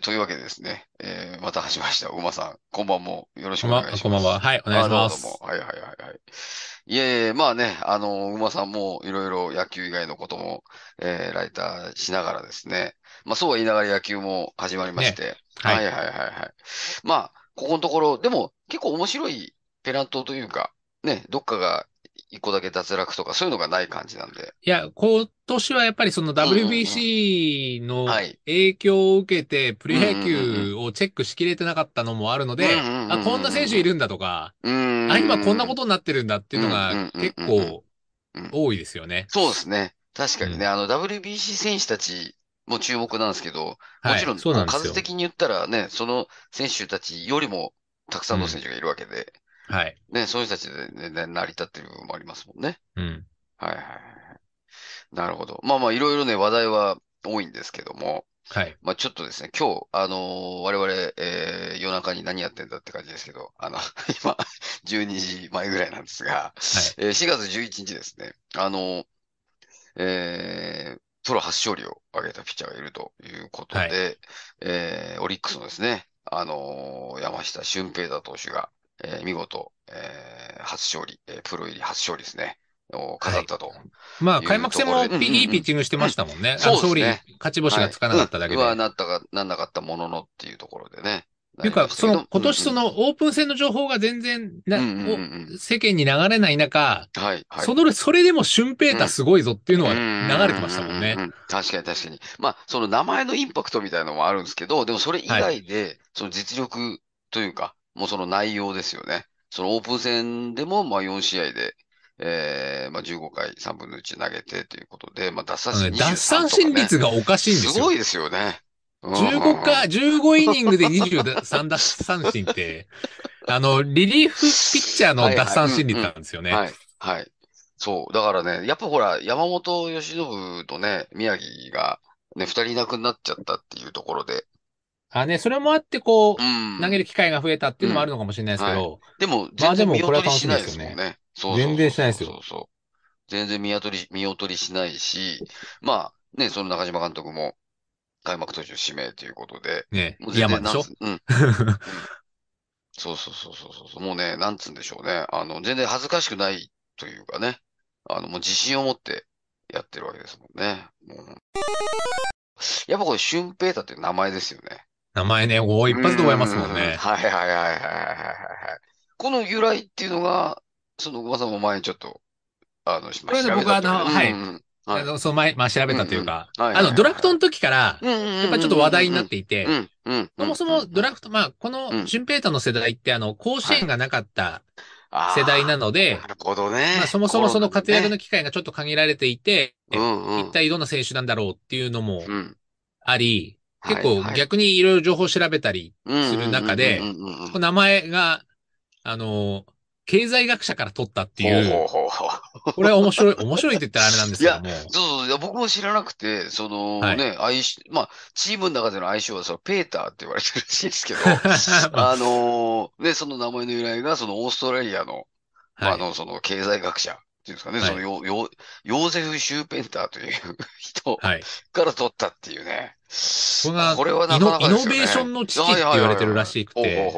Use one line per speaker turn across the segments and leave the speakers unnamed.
ー、というわけでですね、えー、また始まりました。馬さん、こんばんもよろしくお願いします。
こんばんは。はい、お願いします。
あどうもはいはいはいはい。いえいえ、まあね、あの、馬さんもいろいろ野球以外のことも、えー、ライターしながらですね、まあそうは言いながら野球も始まりまして、
はい
はいはいはいはい。まあ、ここのところ、でも結構面白いペナントというか、ね、どっかが一個だけ脱落とかそういうのがない感じなんで、
いや、今年はやっぱりその WBC の
はい。
影響を受けて、プロ野球をチェックしきれてなかったのもあるので、あ、こんな選手いるんだとか。あ、今こんなことになってるんだっていうの
うん
が結構
うん
多いですよね。
そうですね。確かにね、あの WBC 選手たちも注目なんですけど、もちろん、数。的に言ったらね、その選手たちよりもたくさんの選手がいるわけで、
はい。
ね、そういう人たちで、ね、成り立ってる部分もありますもんね。
うん。
はいはいはい。なるほど。まあまあ、いろいろね、話題は多いんですけども、
はい。
まあちょっとですね、今日、あのー我々、えー夜中に何やってんだって感じですけど、あの、今、12時前ぐらいなんですが、えー4月11日ですね、あのーえープロ初勝利を挙げたピッチャーがいるということで、
はい
えーオリックスのですね、あのー山下俊平太投手が、えー見事、えー初勝利、えープロ入り初勝利ですね、を飾ったと。
まあ、
いう
開幕戦もいいピッチングしてましたもんね。
そうですね
勝ち星がつかなかっただけで。
はいうんはなったか、なんなかったもののっていうところでね。
っていうか、その、今年そ
の、
のオープン戦の情報が全然な、
うんうんうん
世間に流れない中、
はい、はい。
その、それでもシュンペーターすごいぞっていうのは
うん
流れてましたもんね
う。うう確かに確かに。まあ、その名前のインパクトみたいなのもあるんですけど、でもそれ以外で、その実力というか、もうその内容ですよね。そのオープン戦でも、まあ4試合で、えー、まあ15回3分の1投げてということで、まあ奪三振23とか、ね、
奪三振率がおかしいんですよ。
すごいですよね。うん
15か、15イニングで23奪三振って、あの、リリーフピッチャーの奪三振率なんですよね。
はい、はい。そう。だからね、やっぱほら、山本由伸とね、宮城がね、二人いなくなっちゃったっていうところで。
あ、ね、それもあって、こう、
うん。
投げる機会が増えたっていうのもあるのかもしれないですけど、
でも、
まあ
全然見
でもこれは
劣りしないですもん
楽しみです
ね。そうそうそう
全然しないですよ
そうそう。全然見劣り、見劣りしないし、まあ、ね、その中島監督も開幕途中指名ということで、
ね
もう、全然
山でしょ
なんつうん。そうそうそうそうそう。もうね、なんつうんでしょうね。あの、全然恥ずかしくないというかね。あの、もう自信を持ってやってるわけですもんね。もうやっぱこれ、シュンペーターっていう名前ですよね。
名前ね、お一発で覚えますもん
う
ね。
はいはいはいはいはい。この由来っていうのが、その、馬さんも前にちょっと、あの、し
これね
調べたという
僕はあのはい。あの、その前、まあ調べたというか、あの、ドラフトの時から、
や
やっぱりちょっと話題になっていて。そもそもドラ
フ
フト、まあ、こ
うん
の、シュンペーターの世代って、あの、甲子園がなかった
ト
世代なので
な、るほどね。
まあ、そもそもその活躍の
ね
機会がちょっと限られていて。一体どんな選手なんだろうっていうのも
うん、
あり、結構逆にいろいろ情報を調べたり、
す
する中で名前が、あの、経済学者から取ったっていう、これは面白い、面白いって言ったらあれなんですけども、
そうそういや、僕も知らなくて、その
はい。
ね、相性、まあ、チームの中での相性は、そのペーターって言われてるらしいですけど、あのーね、その名前の由来が、そのオーストラリアの、まあ、の、その経済学者っていうんですかね、
はい
そのヨ、ヨ、ヨーゼフ・シューペンターという人
はい。
から取ったっていうね。
これが
これはなかなかね
イノベーションの父って言われてるらしくて、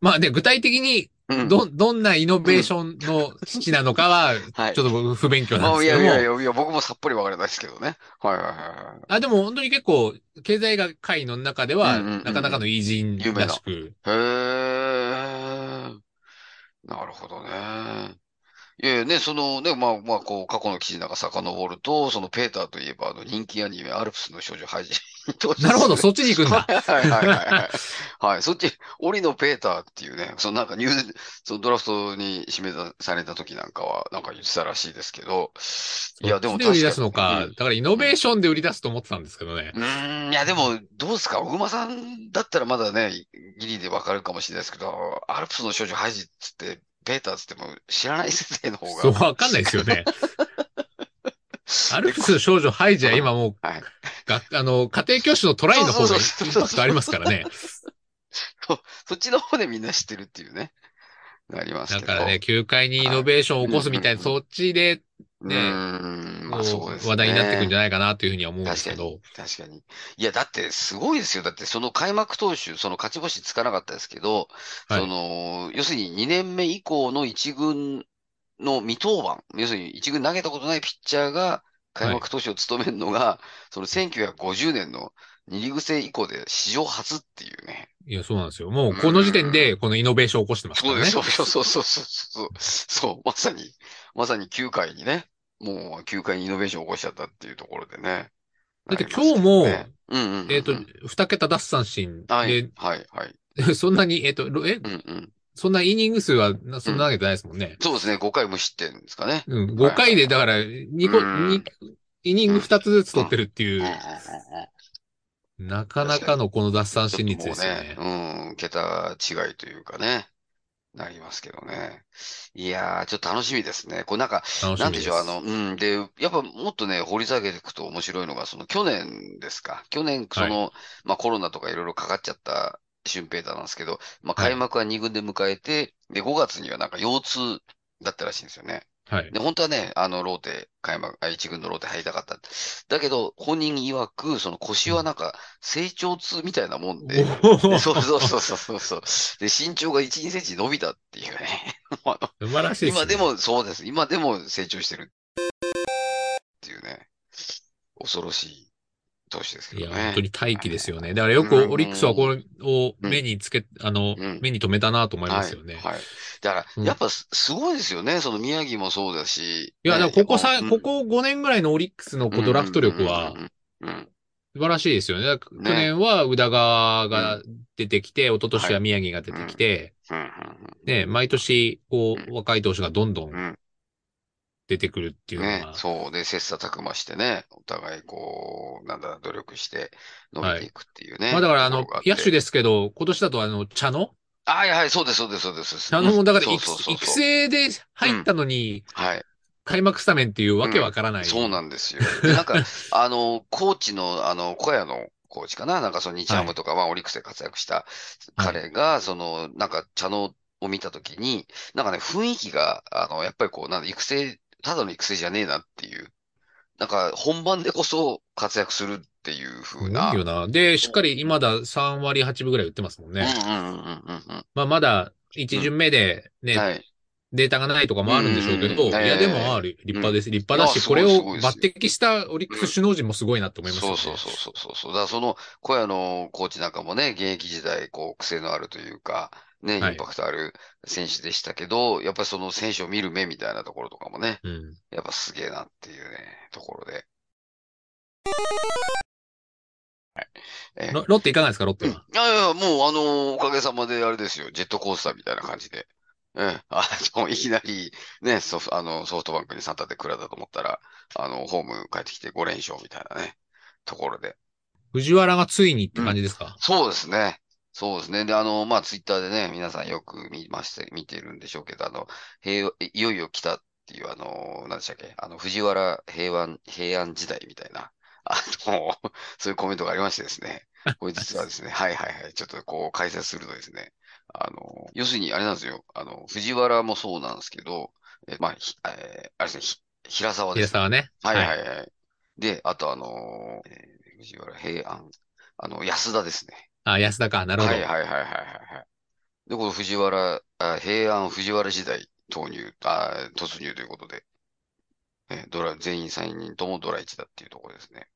まあね、具体的に
う。うん
ど、どんなイノベーションの父なのかは、
はい
ちょっと僕不勉強なん
まあ、
ですけども
いやいやい、やいや、僕もさっぱりわからないですけどね。はいはいはいはい。
あ、でも本当に結構、経済学会の中では、
うんうんうんうん
なかなかの偉人らしく、
へえ。なるほどね。いやいやね、そのね、まあまあ、こう、過去の記事なんか遡ると、そのペーターといえば、あの、人気アニメ、アルプスの少女ハイジ。
なるほど、そっちに行くんだ。
はいはいはいはいそっち、檻野ペーターっていうね、そのなんかニュー、そのドラフトに指名された時なんかは、なんか言ってたらしいですけど、いや、でも
そっちで売り出すの
確かに、
か、だからイノベーションで売り出すと思ってたんですけどね。
うーん、いや、でも、どうですか、小熊さんだったらまだね、ギリでわかるかもしれないですけど、アルプスの少女ハイジっつって、ペータつっても知らない世代の方
そう、
が。
わかんないですよね。アルプスの少女ハイジは今もう、
はい。
があの、家庭教師のトライの方がインパクトありますからね。
そっちの方でみんな知ってるっていうね。あります。
だからね、球界にイノベーションを起こすみたいな、
はい
そっちで、
う
ね
まあそうですね
話題になってくんじゃないかなというふうには思うんですけど。
確かに。いや、だってすごいですよ。だってその開幕投手、その勝ち星つかなかったですけど、
はい
その、要するに2年目以降の一軍の未登板、要するに一軍投げたことないピッチャーが開幕投手を務めるのが、その1950年の二リーグ制以降で史上初っていうね。
いや、そうなんですよ。もうこの時点でこのイノベーションを起こしてますからね。
そうです、そうそうそうそうそう。そう、まさに、まさに9回にね、もう9回にイノベーションを起こしちゃったっていうところでね。
だって今日も
ねうんうんうんうん
えっと、二桁奪三振
はい、はい、はい。
で、そんなに、えっと、ろえ、
うんうん。
そんなイニング数はなそんな投げてないですもんね。
そうですね、5回無失点ですかね。
うん、5回で、だから、2個、
うん
二イニング2つずつ取ってるっていう
うんうんうんうん
なかなかのこの奪三振率ですよね
ね、うん、桁違いというかね、なりますけどね。いやー、ちょっと楽しみですね。これなんか、
楽しみです。
なんでしょう、あの、うん。で、やっぱもっとね、掘り下げていくと面白いのが、その去年ですか。去年、その、まあコロナとかいろいろかかっちゃった俊平太なんですけど、まあ
はい
開幕は2軍で迎えて、で、5月にはなんか腰痛だったらしいんですよね。
はい。
で、本当はね、あの、ローテ、開幕、あ一軍のローテ入りたかった。だけど、本人曰く、その腰はなんか、成長痛みたいなもんで、
お
で
ー
そうそうそうそうそう。で、身長が1、2センチ伸びたっていうね。あの
素晴らしいね。
今でも、そうです。今でも成長してる。っていうね。恐ろしい投手ですけ
いや、
どね。
本当に大気ですよね。だからよくオリックスはこれを目につけ、あの
うん、
目に留めたなと思いますよね。
はい。はい。だから、
うん
やっぱすすごいですよね。その宮城もそうだし。
いや、ここさ、ここ5年ぐらいのオリックスのドラフト力は素晴らしいですよね。去年は宇田川が出てきて、一昨年は宮城が出てきて、ね、毎年、こ
う
う、若い投手がどんど
ん
出てくるっていうの
ね、
が、
そう。で、切磋琢磨してね、お互いこう、なんだ、努力して伸びていくっていうね。
まあだからあの野手ですけど、今年だとあの、茶野？
はいはい、そうです、そうです、そうです。
茶野もだから育成で入ったのに、
はい。
開幕スタメンっていうわけわからない。
そうなんですよ。で、なんか、あの、コーチの、あの、小屋のコーチかな？なんかその日ハムとか、まあ、オリックスで活躍した彼が、その、なんか、茶野を見たときに、なんかね、雰囲気が、あの、やっぱりこう、なんだ、育成、ただの育成じゃねえなっていう。なんか、本番でこそ活躍するっていう
す
風な。
ごいよな。で、しっかり今だ3割8分ぐらい打ってますもんね。
うんうんうんうんうん
まあまだ一巡目で
うん。
ね、
はい。
データがないとかもあるんでしょうけど、
うんうんうん
いやでもまあ立派です。立派だし、これを抜擢したオリックス首脳陣もすごいなと思いますよね。
そうそうそうそうそうそう。だからその小屋のコーチなんかもね、現役時代、こう、癖のあるというか、ね、
はい
インパクトある選手でしたけど、やっぱりその選手を見る目みたいなところとかもね、
うん。
やっぱすげえなっていうね、ところで。はい。えー
ロロッテいかがですか、ロッテは？
いやいや、もうあのおかげさまであれですよ、ジェットコースターみたいな感じで。ええ、あの、いきなり、ね、ソフあの、ソフトバンクに3立てくらだと思ったら、あの、ホーム帰ってきて5連勝みたいなね、ところで。
藤原がついにって感じですか、
そうですね。そうですね。で、あの、まあ、ツイッターでね、皆さんよく見まして、見てるんでしょうけど、あの、平和、いよいよ来たっていう、あの、何でしたっけ、あの、藤原平安、平安時代みたいな、あの、そういうコメントがありましてですね。これ実はですね、はいはいはい、ちょっとこう解説するとですね、あの、要するにあれなんですよ、あの、藤原もそうなんですけど、え、まあ、ひえーあれですね、ひ平沢ですね。
平沢ね。
はいはいはい。で、あとあのーえー藤原平安、あの、安田ですね。
あ、安田か。なるほど。
はいはいはいはいはいはい。で、この藤原、あ平安藤原時代投入、あ突入ということで、えドラ、全員3人ともドラ1だっていうところですね。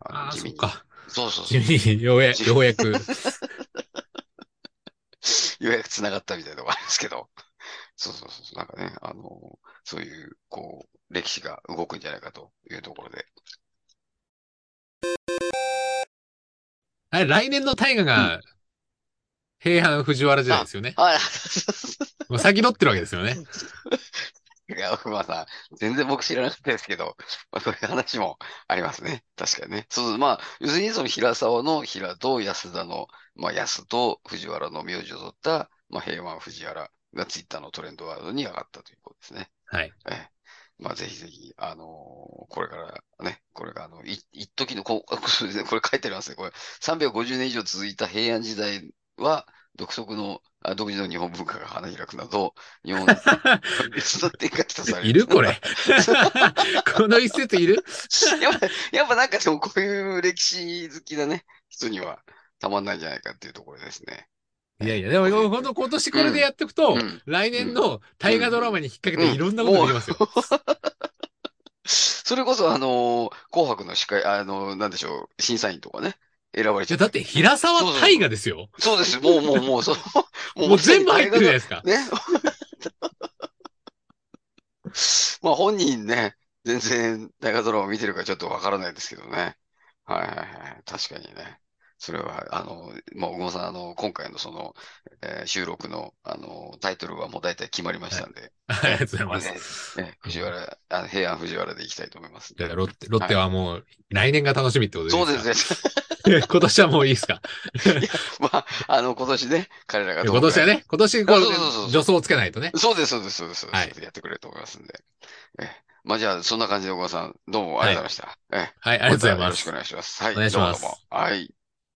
ああ、そっか。
そうそうそう。
地味に、ようや
地
ようやく。
ようやく繋がったみたいなところありますけど。そうそうそう。なんかね、あのそういう、こう、歴史が動くんじゃないかというところで。
あれ、来年の大河が、平安藤原時代ですよね。
あ、
もう先取ってるわけですよね。
いや、まあさ、全然僕知らなかったですけど、まあ、そういう話もありますね。確かにね。そう、まあ、要するにその平沢の平と安田の、まあ、安と藤原の名字を取った、まあ、平和藤原がツイッターのトレンドワードに上がったということですね。
はい。
ええ。まあ、ぜひぜひ、あのーこれからね、これが、あの、い、一時の、こう、これ書いてありますね。これ、350年以上続いた平安時代は、独特のあ独自の日本文化が花開くなど、日本の別の展開とされる。
いるこれ。この一節いる？
やっぱ、やっぱなんかでもこういう歴史好きなね、人にはたまんないんじゃないかっていうところですね。
いやいや、でも、今年これでやっていくと、
うん
来年の大河ドラマに引っ掛けていろんなことできますよ。
それこそあのー紅白の司会、あのーなんでしょう、審査員とかね、選ばれちゃった。
だって平沢大河ですよ。
そうです。もう、もう、もう、そう。
もう全部入ってるじゃないですか。
ね。まあ本人ね、全然大河ドラマ見てるかちょっとわからないですけどね。はいはいはい。確かにね。それは、あの、まあ、小野さん、あの、今回のその、えー収録の、あの、タイトルはもう大体決まりましたんで。
ありがとうございます。
で、ね、藤原、あの平安藤原でいきたいと思います
ロッテ、ロッテはもう来年が楽しみってことでいい
そう
です
ね。
今年はもういいですか？
まあ、あの、今年ね、彼らがどう
今年はね、今年こう助走をつけないとね。
そうです、そうです、そうです。
はい
やってくれると思いますんで。えまあじゃあ、そんな感じで小川さん、どうもありがとうございました。え
はい、ありがとうございます
よろしくお。願いします。はい。
お願いします
どうもどうもはい。